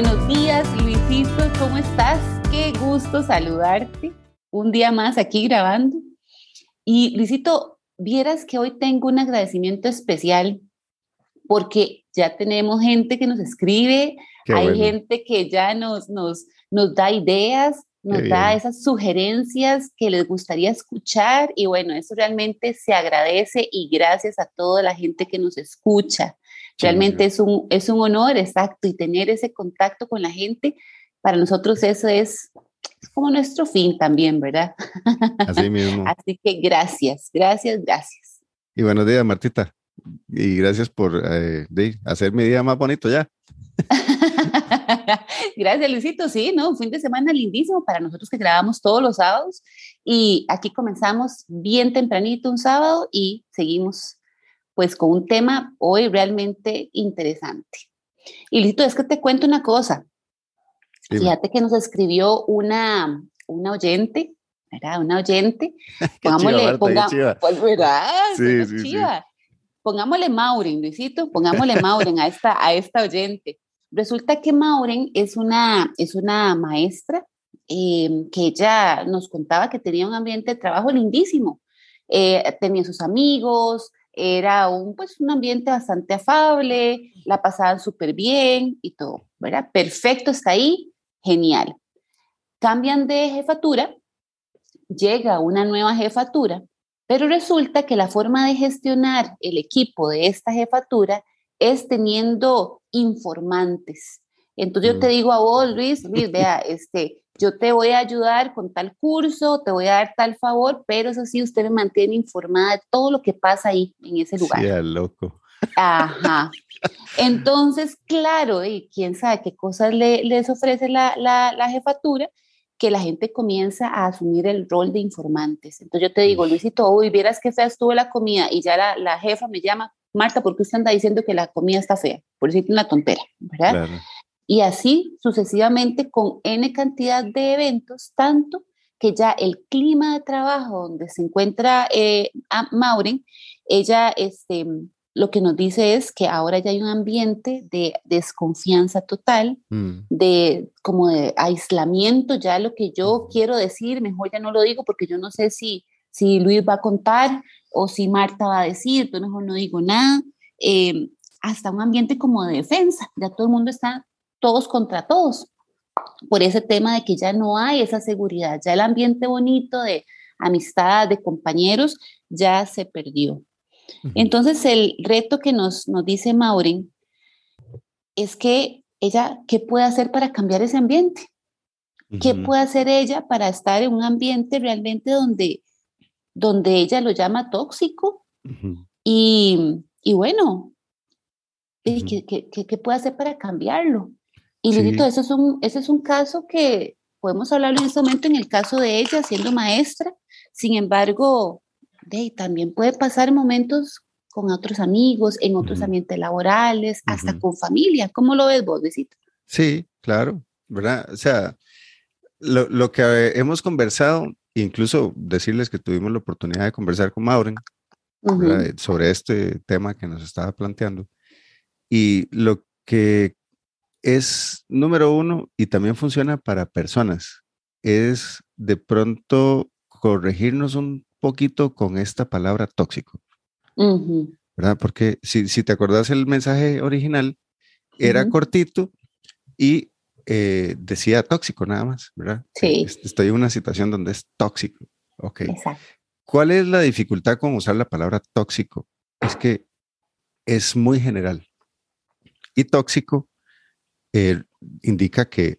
Buenos días, Luisito, ¿cómo estás? Qué gusto saludarte. Un día más aquí grabando. Y Luisito, vieras que hoy tengo un agradecimiento especial porque ya tenemos gente que nos escribe, hay gente que ya nos, nos, nos da ideas, nos da esas sugerencias que les gustaría escuchar y bueno, eso realmente se agradece y gracias a toda la gente que nos escucha. Realmente es un, es un honor, exacto, y tener ese contacto con la gente, para nosotros eso es, como nuestro fin también, ¿verdad? Así mismo. Así que gracias, gracias, gracias. Y buenos días, Martita. Y gracias por eh, hacer mi día más bonito ya. Gracias, Luisito. Sí, ¿no? Un fin de semana lindísimo para nosotros que grabamos todos los sábados. Y aquí comenzamos bien tempranito un sábado y seguimos pues con un tema hoy realmente interesante. Y Luisito, es que te cuento una cosa. Fíjate que nos escribió una, una oyente, ¿verdad? Una oyente. Pongámosle, pues, ¿verdad? Sí, sí, Pongámosle Mauren, Luisito, pongámosle Mauren a esta, a esta oyente. Resulta que Mauren es una, es una maestra em, que ella nos contaba que tenía un ambiente de trabajo lindísimo. Eh, tenía sus amigos, era un, pues, un ambiente bastante afable, la pasaban súper bien y todo, ¿verdad? Perfecto, está ahí, genial. Cambian de jefatura, llega una nueva jefatura, pero resulta que la forma de gestionar el equipo de esta jefatura es teniendo informantes. Entonces yo te mm. digo a vos, Luis, Luis, vea, este, yo te voy a ayudar con tal curso, te voy a dar tal favor, pero eso sí, usted me mantiene informada de todo lo que pasa ahí, en ese lugar. Sí, loco. Ajá. Entonces, claro, y quién sabe qué cosas le, les ofrece la, la, la, jefatura, que la gente comienza a asumir el rol de informantes. Entonces yo te digo, Luisito, hoy vieras qué fea estuvo la comida y ya la, la jefa me llama, Marta, ¿por qué usted anda diciendo que la comida está fea? Por decirte una tontera, ¿verdad? Claro. Y así sucesivamente con N cantidad de eventos, tanto que ya el clima de trabajo donde se encuentra eh, Maureen, ella este, lo que nos dice es que ahora ya hay un ambiente de desconfianza total, mm. de como de aislamiento, ya lo que yo quiero decir, mejor ya no lo digo porque yo no sé si, si Luis va a contar o si Marta va a decir, entonces mejor no digo nada. Eh, hasta un ambiente como de defensa, ya todo el mundo está todos contra todos, por ese tema de que ya no hay esa seguridad, ya el ambiente bonito de amistad, de compañeros, ya se perdió. Entonces, el reto que nos, nos dice Maureen es que ella, ¿qué puede hacer para cambiar ese ambiente? ¿Qué puede hacer ella para estar en un ambiente realmente donde, donde ella lo llama tóxico? y, y, bueno, ¿qué, qué, qué, puede hacer para cambiarlo? Y sí. eso es un, ese es un caso que podemos hablarlo en este momento en el caso de ella siendo maestra. Sin embargo, de, también puede pasar momentos con otros amigos, en otros ambientes laborales, hasta con familia. ¿Cómo lo ves vos, Luisito? Sí, claro, ¿verdad? O sea, lo, lo, que hemos conversado, incluso decirles que tuvimos la oportunidad de conversar con Mauren sobre este tema que nos estaba planteando. Y lo que es número uno y también funciona para personas. Es de pronto corregirnos un poquito con esta palabra tóxico. ¿Verdad? Porque si, te acordás el mensaje original, era cortito y eh, decía tóxico nada más, ¿verdad? Sí. Estoy en una situación donde es tóxico. Ok. ¿Cuál es la dificultad con usar la palabra tóxico? Es que es muy general. Y tóxico eh, indica que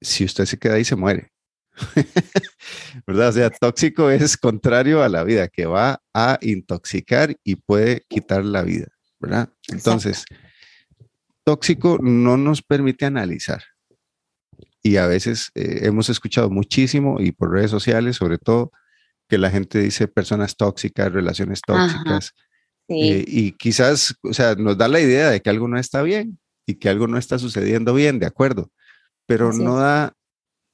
si usted se queda ahí se muere. ¿Verdad? O sea, tóxico es contrario a la vida, que va a intoxicar y puede quitar la vida, ¿verdad? Entonces, tóxico no nos permite analizar. Y a veces eh, hemos escuchado muchísimo y por redes sociales, sobre todo, que la gente dice personas tóxicas, relaciones tóxicas. Eh, y quizás, o sea, nos da la idea de que algo no está bien, y que algo no está sucediendo bien, de acuerdo, pero no da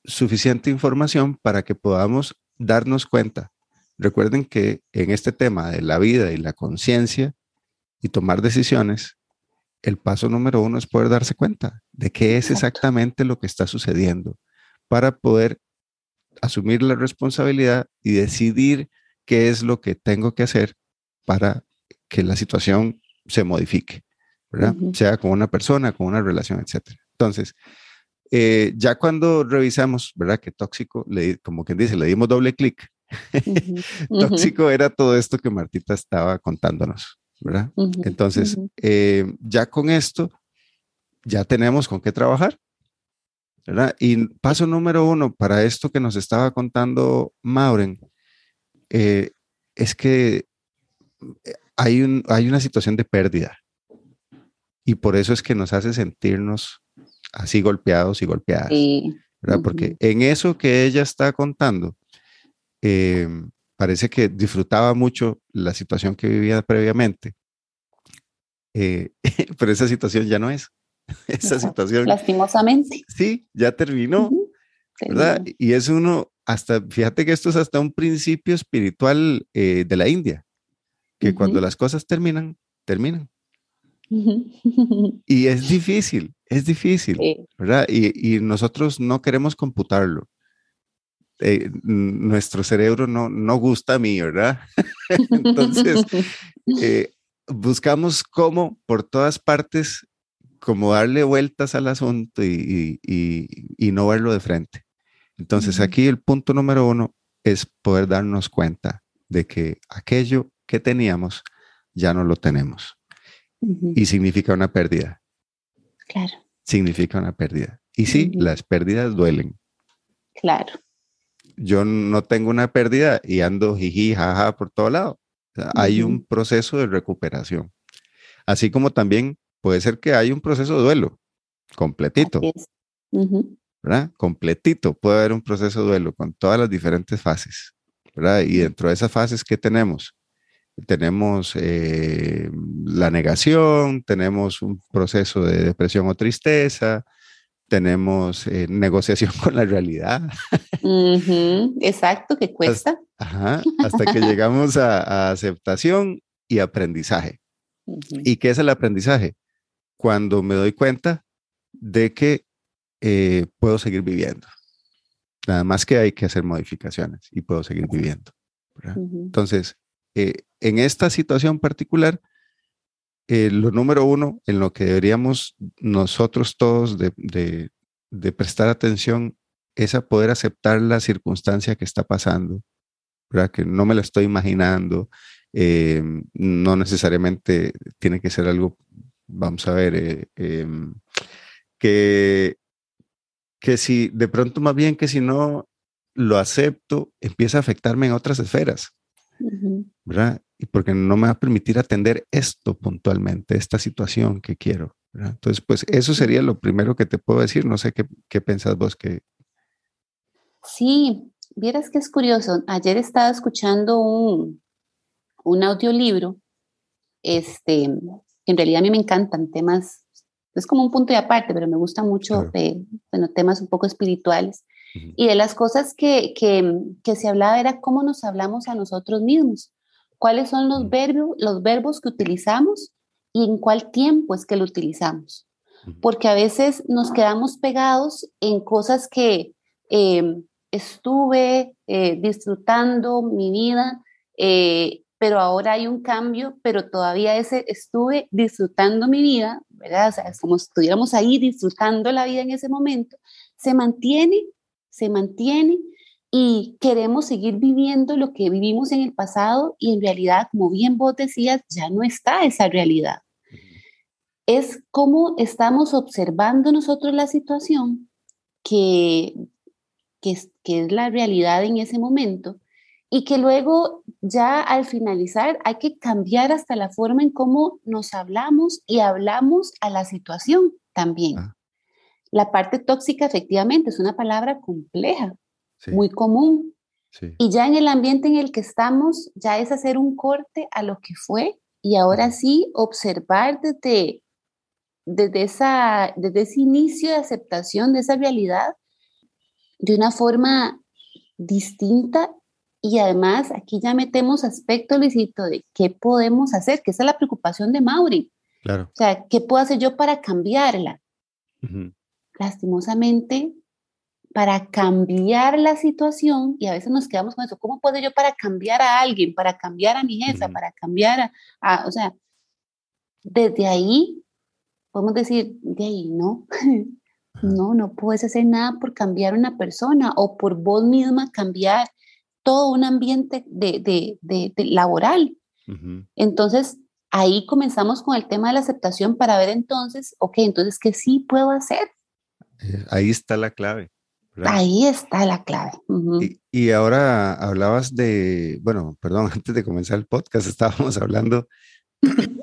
suficiente información para que podamos darnos cuenta. Recuerden que en este tema de la vida y la conciencia y tomar decisiones, el paso número uno es poder darse cuenta de qué es exactamente lo que está sucediendo para poder asumir la responsabilidad y decidir qué es lo que tengo que hacer para que la situación se modifique, ¿verdad? Sea con una persona, con una relación, etcétera. Entonces, eh, ya cuando revisamos, ¿verdad? Que tóxico, le, como quien dice, le dimos doble clic. tóxico era todo esto que Martita estaba contándonos, ¿verdad? Entonces, eh, ya con esto, ya tenemos con qué trabajar, ¿verdad? Y paso número uno para esto que nos estaba contando Mauren, eh, es que hay, un, hay una situación de pérdida. Y por eso es que nos hace sentirnos así golpeados y golpeadas. ¿verdad? Porque en eso que ella está contando, eh, parece que disfrutaba mucho la situación que vivía previamente, eh, pero esa situación ya no es. Esa situación. Lastimosamente. Sí, ya terminó. ¿verdad? Y es uno, hasta, fíjate que esto es hasta un principio espiritual eh, de la India, que cuando las cosas terminan, terminan. y es difícil, es difícil, ¿verdad? Y, nosotros no queremos computarlo. Eh, nuestro cerebro no, no gusta a mí, ¿verdad? Entonces, eh, buscamos cómo por todas partes, como darle vueltas al asunto y, no verlo de frente. Entonces, aquí el punto número uno es poder darnos cuenta de que aquello que teníamos ya no lo tenemos y significa una pérdida. Claro. Significa una pérdida. Y sí, las pérdidas duelen. Claro. Yo no tengo una pérdida y ando jiji, jaja por todo lado. Hay un proceso de recuperación. Así como también puede ser que hay un proceso de duelo completito. ¿Verdad? Completito. Puede haber un proceso de duelo con todas las diferentes fases. ¿verdad? Y dentro de esas fases que tenemos, tenemos eh, la negación, tenemos un proceso de depresión o tristeza, tenemos eh, negociación con la realidad. Exacto, que cuesta. Hasta, que llegamos a, aceptación y aprendizaje. ¿Y qué es el aprendizaje? Cuando me doy cuenta de que eh, puedo seguir viviendo. Nada más que hay que hacer modificaciones y puedo seguir viviendo. Entonces, eh, en esta situación particular, eh, lo número uno en lo que deberíamos nosotros todos de, prestar atención es a poder aceptar la circunstancia que está pasando, ¿verdad? que no me la estoy imaginando, eh, no necesariamente tiene que ser algo, vamos a ver, em, que, que si de pronto más bien que si no lo acepto, empieza a afectarme en otras esferas. ¿verdad? Y porque no me va a permitir atender esto puntualmente, esta situación que quiero. Entonces, pues eso sería lo primero que te puedo decir. No sé qué, qué pensás vos que... Sí, vieras que es curioso. Ayer estaba escuchando un, un audiolibro, este, en realidad a mí me encantan temas, es como un punto de aparte, pero me gusta mucho, bueno, temas un poco espirituales. Y de las cosas que, que, se hablaba era cómo nos hablamos a nosotros mismos, cuáles son los, verbos, los verbos que utilizamos y en cuál tiempo es que lo utilizamos. Porque a veces nos quedamos pegados en cosas que em, estuve eh, disfrutando mi vida, eh, pero ahora hay un cambio, pero todavía ese estuve disfrutando mi vida, ¿verdad? O sea, es como si estuviéramos ahí disfrutando la vida en ese momento, se mantiene se mantiene y queremos seguir viviendo lo que vivimos en el pasado y en realidad, como bien vos decías, ya no está esa realidad. Es como estamos observando nosotros la situación que, que, es, que es la realidad en ese momento y que luego ya al finalizar hay que cambiar hasta la forma en cómo nos hablamos y hablamos a la situación también. Ah. La parte tóxica efectivamente es una palabra compleja, muy común. Y ya en el ambiente en el que estamos, ya es hacer un corte a lo que fue y ahora sí observar desde, desde, esa, desde ese inicio de aceptación de esa realidad de una forma distinta y además aquí ya metemos aspecto lícito de qué podemos hacer, que esa es la preocupación de Mauri. Claro. O sea, ¿qué puedo hacer yo para cambiarla? Lastimosamente, para cambiar la situación, y a veces nos quedamos con eso, ¿cómo puedo yo para cambiar a alguien, para cambiar a mi jefa, para cambiar a, o sea, desde ahí podemos decir, de ahí no, no, no puedes hacer nada por cambiar una persona o por vos misma cambiar todo un ambiente de, laboral. Entonces, ahí comenzamos con el tema de la aceptación para ver entonces, ok, entonces, ¿qué sí puedo hacer? Eh, ahí está la clave. Ahí está la clave. y, ahora hablabas de, bueno, perdón, antes de comenzar el podcast estábamos hablando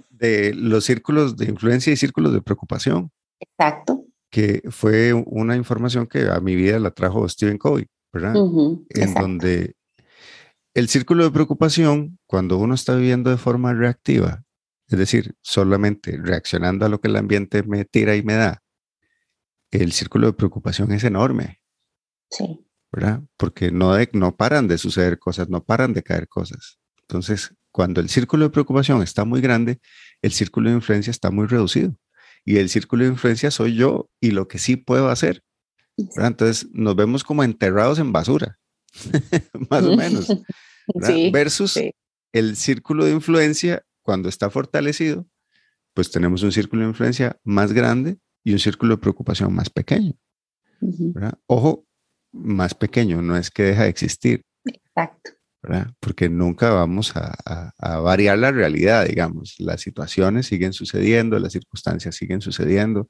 de los círculos de influencia y círculos de preocupación. Exacto. Que fue una información que a mi vida la trajo Stephen Covey, ¿verdad? en donde el círculo de preocupación, cuando uno está viviendo de forma reactiva, es decir, solamente reaccionando a lo que el ambiente me tira y me da, el círculo de preocupación es enorme. Sí. ¿Verdad? Porque no, no paran de suceder cosas, no paran de caer cosas. Entonces, cuando el círculo de preocupación está muy grande, el círculo de influencia está muy reducido. Y el círculo de influencia soy yo y lo que sí puedo hacer. Entonces, nos vemos como enterrados en basura, más o menos. Versus el círculo de influencia, cuando está fortalecido, pues tenemos un círculo de influencia más grande y un círculo de preocupación más pequeño. Ojo, más pequeño, no es que deja de existir. Exacto. Porque nunca vamos a, variar la realidad, digamos. Las situaciones siguen sucediendo, las circunstancias siguen sucediendo.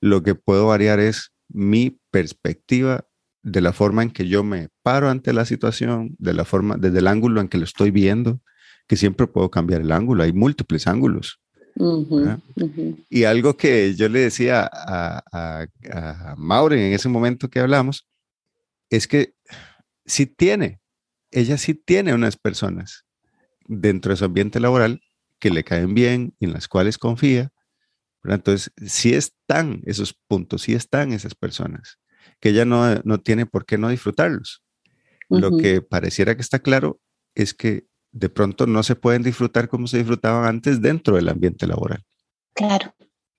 Lo que puedo variar es mi perspectiva de la forma en que yo me paro ante la situación, de la forma, desde el ángulo en que lo estoy viendo, que siempre puedo cambiar el ángulo. Hay múltiples ángulos. Y algo que yo le decía a, a, a Maureen en ese momento que hablamos, es que si tiene ella sí tiene unas personas dentro de su ambiente laboral que le caen bien y en las cuales confía. Entonces, sí están esos puntos, sí están esas personas, que ella no, no tiene por qué no disfrutarlos. Lo que pareciera que está claro es que de pronto no se pueden disfrutar como se disfrutaban antes dentro del ambiente laboral. Claro.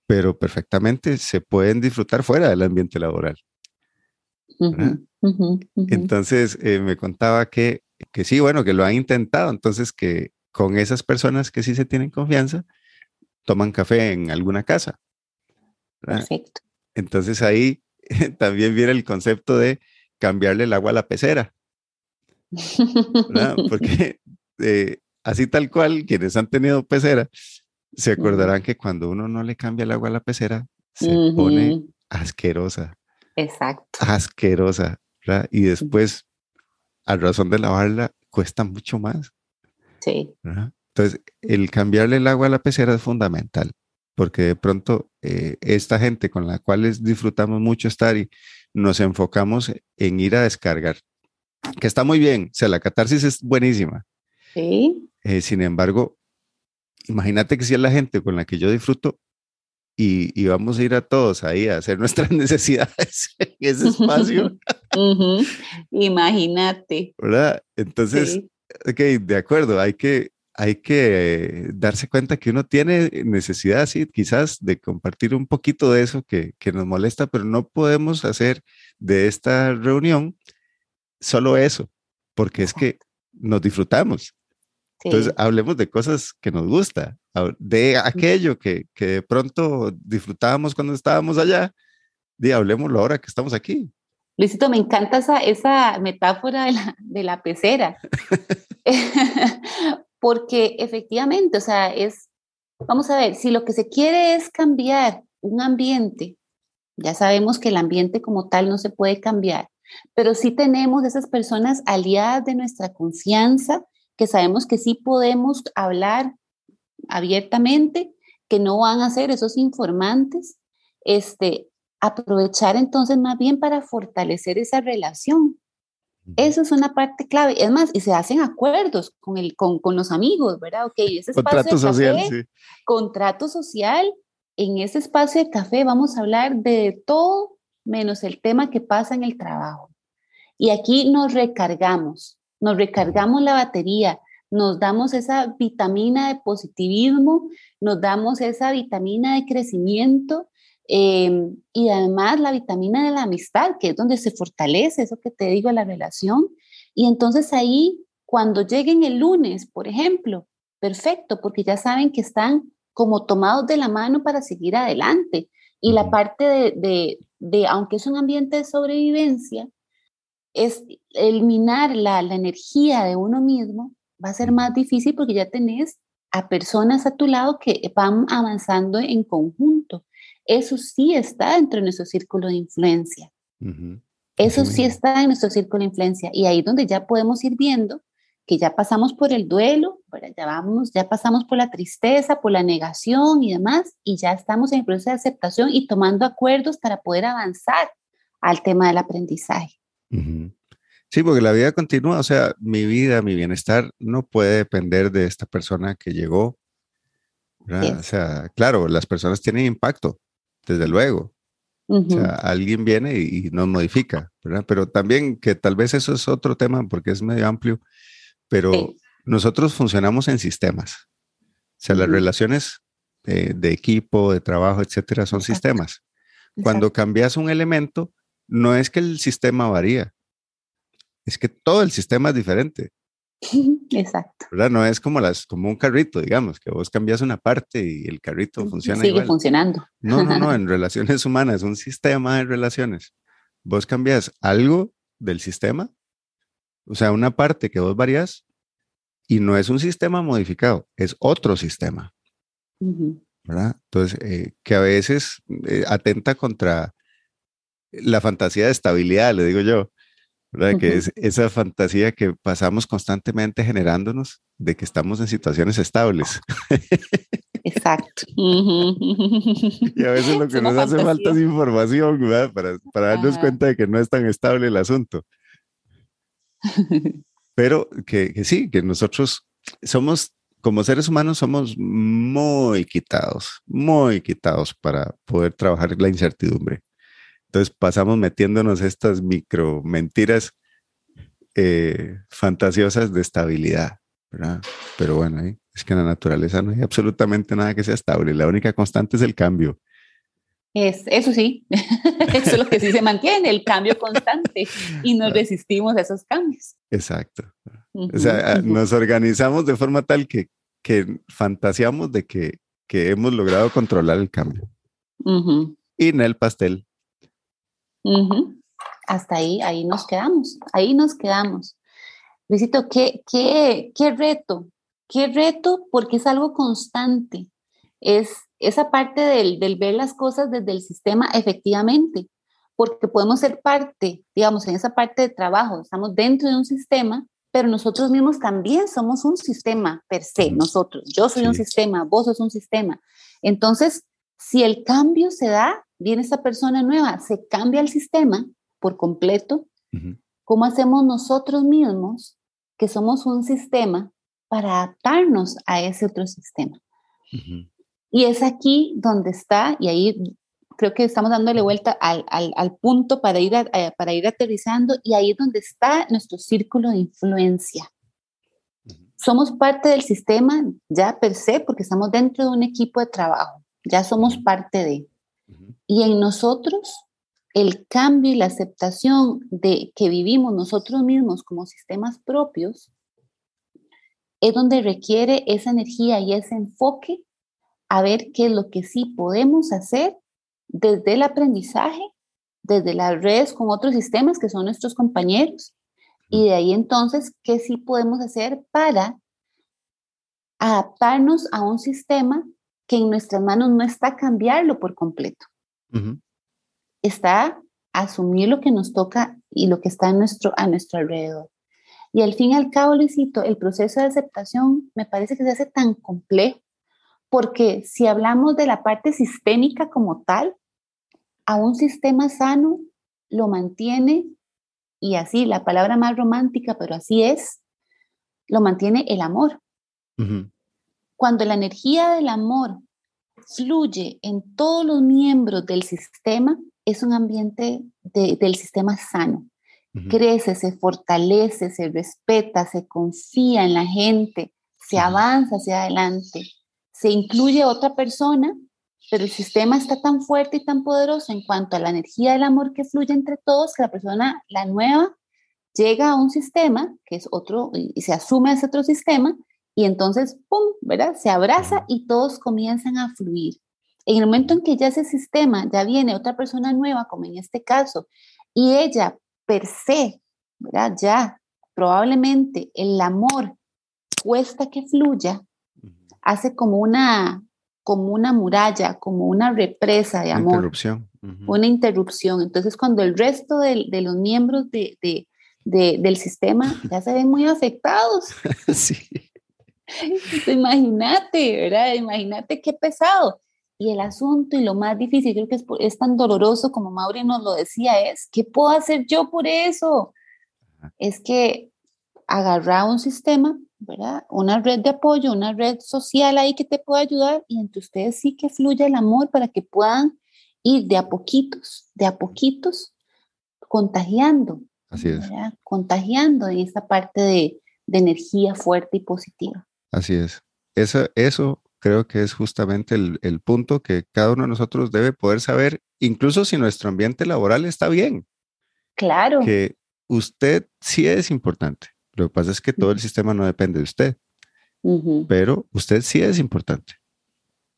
Pero perfectamente se pueden disfrutar fuera del ambiente laboral. Entonces eh, me contaba que, que sí, bueno, que lo han intentado, entonces que con esas personas que sí se tienen confianza, toman café en alguna casa. Perfecto. Entonces ahí también viene el concepto de cambiarle el agua a la pecera. Porque eh, así tal cual, quienes han tenido pecera, se acordarán que cuando uno no le cambia el agua a la pecera, se pone asquerosa. Exacto. Asquerosa. Y después, a razón de lavarla, cuesta mucho más. Sí. Entonces, el cambiarle el agua a la pecera es fundamental, porque de pronto eh, esta gente con la cual disfrutamos mucho estar y nos enfocamos en ir a descargar, que está muy bien, o sea, la catarsis es buenísima. Sí. Eh, sin embargo, imagínate que si es la gente con la que yo disfruto, y, vamos a ir a todos ahí a hacer nuestras necesidades en ese espacio. Imagínate. ¿Verdad? Entonces, ok, de acuerdo, hay que, hay que darse cuenta que uno tiene necesidad, sí, quizás de compartir un poquito de eso que, que nos molesta, pero no podemos hacer de esta reunión solo eso, porque es que nos disfrutamos. Entonces, hablemos de cosas que nos gusta, de aquello que, que de pronto disfrutábamos cuando estábamos allá, de hablemoslo ahora que estamos aquí. Luisito, me encanta esa, esa metáfora de la, de la pecera, porque efectivamente, o sea, es, vamos a ver, si lo que se quiere es cambiar un ambiente, ya sabemos que el ambiente como tal no se puede cambiar, pero sí tenemos esas personas aliadas de nuestra confianza que sabemos que sí podemos hablar abiertamente, que no van a ser esos informantes, este, aprovechar entonces más bien para fortalecer esa relación. Eso es una parte clave. Es más, y se hacen acuerdos con, el, con, con los amigos, ¿verdad? Ok, ese espacio contrato de social, sí. contrato social. En ese espacio de café vamos a hablar de todo menos el tema que pasa en el trabajo. Y aquí nos recargamos, nos recargamos la batería, nos damos esa vitamina de positivismo, nos damos esa vitamina de crecimiento em, y además la vitamina de la amistad, que es donde se fortalece eso que te digo, la relación. Y entonces ahí, cuando lleguen el lunes, por ejemplo, perfecto, porque ya saben que están como tomados de la mano para seguir adelante. Y la parte de, de, aunque es un ambiente de sobrevivencia, es eliminar la, la energía de uno mismo va a ser más difícil porque ya tenés a personas a tu lado que van avanzando en conjunto. Eso sí está dentro de nuestro círculo de influencia. Eso sí está en nuestro círculo de influencia. Y ahí donde ya podemos ir viendo que ya pasamos por el duelo, ya vamos, ya pasamos por la tristeza, por la negación y demás, y ya estamos en el proceso de aceptación y tomando acuerdos para poder avanzar al tema del aprendizaje. Sí, porque la vida continúa, o sea, mi vida, mi bienestar no puede depender de esta persona que llegó. O sea, claro, las personas tienen impacto, desde luego. O sea, alguien viene y, nos modifica, ¿verdad? Pero también que tal vez eso es otro tema porque es medio amplio, pero nosotros funcionamos en sistemas. O sea, las relaciones de, equipo, de trabajo, etcétera, son sistemas. Cuando cambias un elemento, no es que el sistema varía, es que todo el sistema es diferente. Exacto. ¿verdad? No es como, las, como un carrito, digamos, que vos cambias una parte y el carrito funciona. Sigue funcionando. No, no, no, en relaciones humanas, un sistema de relaciones. Vos cambias algo del sistema, o sea, una parte que vos varías, y no es un sistema modificado, es otro sistema. ¿verdad? Entonces, eh, que a veces eh, atenta contra la fantasía de estabilidad, le digo yo. Que es esa fantasía que pasamos constantemente generándonos de que estamos en situaciones estables. Exacto. y a veces lo que nos hace falta es información, Para, para darnos cuenta de que no es tan estable el asunto. Pero que, que sí, que nosotros somos, como seres humanos, somos muy quitados, muy quitados para poder trabajar la incertidumbre. Entonces pasamos metiéndonos estas micro mentiras eh, fantasiosas de estabilidad, ¿verdad? Pero bueno, es que en la naturaleza no hay absolutamente nada que sea estable. La única constante es el cambio. Es, eso sí, eso es lo que sí se mantiene, el cambio constante y nos resistimos a esos cambios. Exacto. o sea, nos organizamos de forma tal que, que fantaseamos de que, que hemos logrado controlar el cambio. Y en el pastel hasta ahí, ahí nos quedamos, ahí nos quedamos. Luisito, ¿qué, qué, qué reto? ¿Qué reto? Porque es algo constante. Es esa parte del, del ver las cosas desde el sistema efectivamente, porque podemos ser parte, digamos, en esa parte de trabajo, estamos dentro de un sistema, pero nosotros mismos también somos un sistema per se, nosotros. Yo soy un sistema, vos sos un sistema. Entonces, si el cambio se da, viene esta persona nueva, se cambia el sistema por completo, ¿cómo hacemos nosotros mismos, que somos un sistema, para adaptarnos a ese otro sistema? Y es aquí donde está, y ahí creo que estamos dándole vuelta al, punto para ir, eh, para ir aterrizando, y ahí es donde está nuestro círculo de influencia. Somos parte del sistema ya per se, porque estamos dentro de un equipo de trabajo, ya somos parte de. Y en nosotros, el cambio y la aceptación de que vivimos nosotros mismos como sistemas propios es donde requiere esa energía y ese enfoque a ver qué es lo que sí podemos hacer desde el aprendizaje, desde las redes con otros sistemas que son nuestros compañeros, y de ahí entonces qué sí podemos hacer para adaptarnos a un sistema que en nuestras manos no está cambiarlo por completo está asumir lo que nos toca y lo que está nuestro, a nuestro alrededor. Y al fin y al cabo, Luisito, el proceso de aceptación me parece que se hace tan complejo, porque si hablamos de la parte sistémica como tal, a un sistema sano lo mantiene, y así, la palabra más romántica, pero así es, lo mantiene el amor. Cuando la energía del amor fluye en todos los miembros del sistema, es un ambiente del sistema sano. crece, se fortalece, se respeta, se confía en la gente, se avanza hacia adelante, se incluye otra persona, pero el sistema está tan fuerte y tan poderoso en cuanto a la energía del amor que fluye entre todos que la persona, la nueva, llega a un sistema que es otro y se asume a ese otro sistema y entonces, ¡pum!, ¿verdad? Se abraza y todos comienzan a fluir. En el momento en que ya ese sistema, ya viene otra persona nueva, como en este caso, y ella per se, ¿verdad? Ya probablemente el amor cuesta que fluya, hace como una, como una muralla, como una represa de amor. Una interrupción. Una interrupción. Entonces, cuando el resto de, de los miembros de, de, del sistema ya se ven muy afectados. sí. Imagínate, ¿verdad? Imagínate qué pesado. Y el asunto y lo más difícil, creo que es, es, tan doloroso como Mauri nos lo decía, es, ¿qué puedo hacer yo por eso? Es que agarrar un sistema, ¿verdad? Una red de apoyo, una red social ahí que te pueda ayudar y entre ustedes sí que fluya el amor para que puedan ir de a poquitos, de a poquitos, contagiando. Así es. Contagiando en esta parte de, de energía fuerte y positiva. Así es. Eso, eso creo que es justamente el, punto que cada uno de nosotros debe poder saber, incluso si nuestro ambiente laboral está bien. Claro. Que usted sí es importante. Lo que pasa es que todo el sistema no depende de usted, pero usted sí es importante.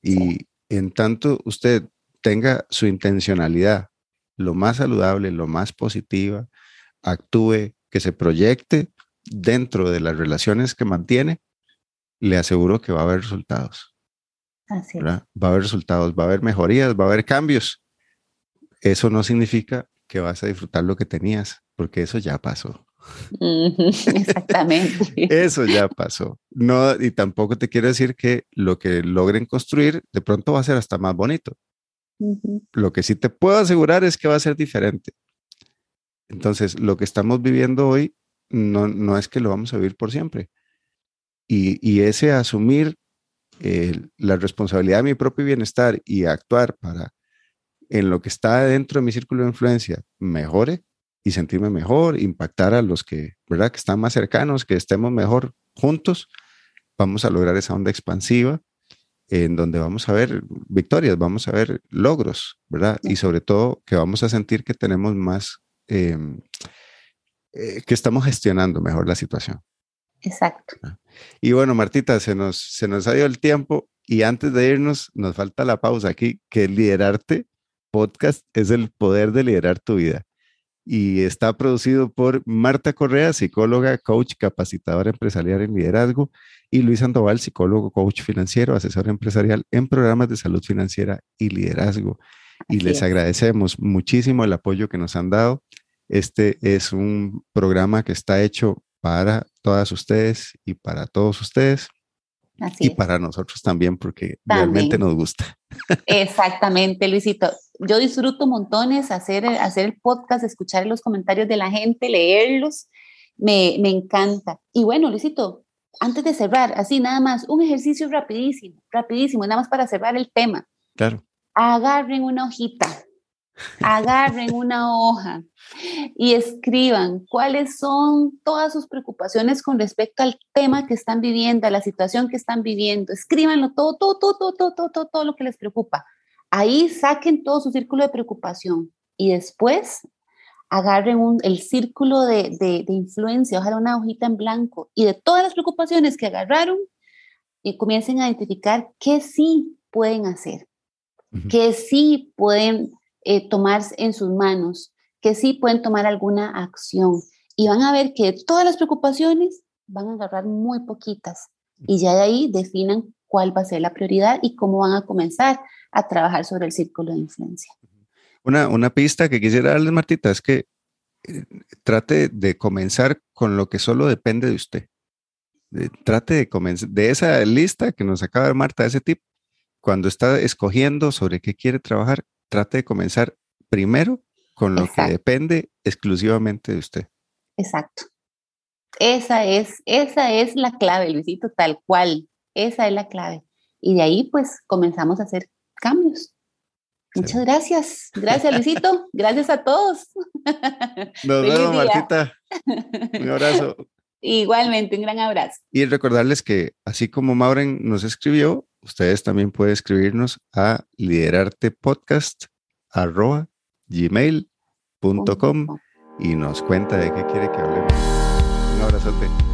Y en tanto usted tenga su intencionalidad lo más saludable, lo más positiva, actúe, que se proyecte dentro de las relaciones que mantiene, le aseguro que va a haber resultados. Así Va a haber resultados, va a haber mejorías, va a haber cambios. Eso no significa que vas a disfrutar lo que tenías, porque eso ya pasó. Exactamente. Eso ya pasó. No, y tampoco te quiero decir que lo que logren construir de pronto va a ser hasta más bonito. Lo que sí te puedo asegurar es que va a ser diferente. Entonces, lo que estamos viviendo hoy no, no es que lo vamos a vivir por siempre. Y, ese asumir eh, la responsabilidad de mi propio bienestar y actuar para en lo que está dentro de mi círculo de influencia mejore y sentirme mejor, impactar a los que, ¿verdad? que están más cercanos, que estemos mejor juntos, vamos a lograr esa onda expansiva en donde vamos a ver victorias, vamos a ver logros, ¿verdad? Y sobre todo que vamos a sentir que tenemos más, em, eh, que estamos gestionando mejor la situación. Exacto. Ah. Y bueno, Martita, se nos, se nos ha ido el tiempo y antes de irnos nos falta la pausa aquí, que liderarte podcast es el poder de liderar tu vida. Y está producido por Marta Correa, psicóloga, coach, capacitadora empresarial en liderazgo, y Luis Sandoval, psicólogo, coach financiero, asesor empresarial en programas de salud financiera y liderazgo. y les agradecemos muchísimo el apoyo que nos han dado. Este es un programa que está hecho para todas ustedes y para todos ustedes. y para nosotros también, porque realmente nos gusta. Exactamente, Luisito. Yo disfruto montones hacer, hacer el podcast, escuchar los comentarios de la gente, leerlos. Me, me encanta. Y bueno, Luisito, antes de cerrar, así nada más, un ejercicio rapidísimo, rapidísimo, nada más para cerrar el tema. Claro. Agarren una hojita, agarren una hoja y escriban cuáles son todas sus preocupaciones con respecto al tema que están viviendo, a la situación que están viviendo. Escríbanlo todo, todo, todo, todo, todo, todo, todo lo que les preocupa. Ahí saquen todo su círculo de preocupación y después agarren el círculo de, de, de influencia, ojalá una hojita en blanco y de todas las preocupaciones que agarraron y comiencen a identificar qué sí pueden hacer, qué sí pueden eh, tomar en sus manos, que sí pueden tomar alguna acción. Y van a ver que todas las preocupaciones van a agarrar muy poquitas. Y ya de ahí definan cuál va a ser la prioridad y cómo van a comenzar a trabajar sobre el círculo de influencia. Una, una pista que quisiera darles, Martita, es que eh, trate de comenzar con lo que solo depende de usted. trate de comenzar, de esa lista que nos acaba de Marta, ese tip, cuando está escogiendo sobre qué quiere trabajar, trate de comenzar primero con lo que depende exclusivamente de usted. Exacto. Esa es, esa es la clave, Luisito, tal cual. Esa es la clave. Y de ahí, pues, comenzamos a hacer cambios. Muchas gracias. Gracias, Luisito. gracias a todos. Nos vemos, Martita. Un abrazo. Igualmente, un gran abrazo. Y recordarles que así como Mauren nos escribió, ustedes también pueden escribirnos a liderartepodcast.gmail.com y nos cuenta de qué quiere que hablemos. Un abrazote.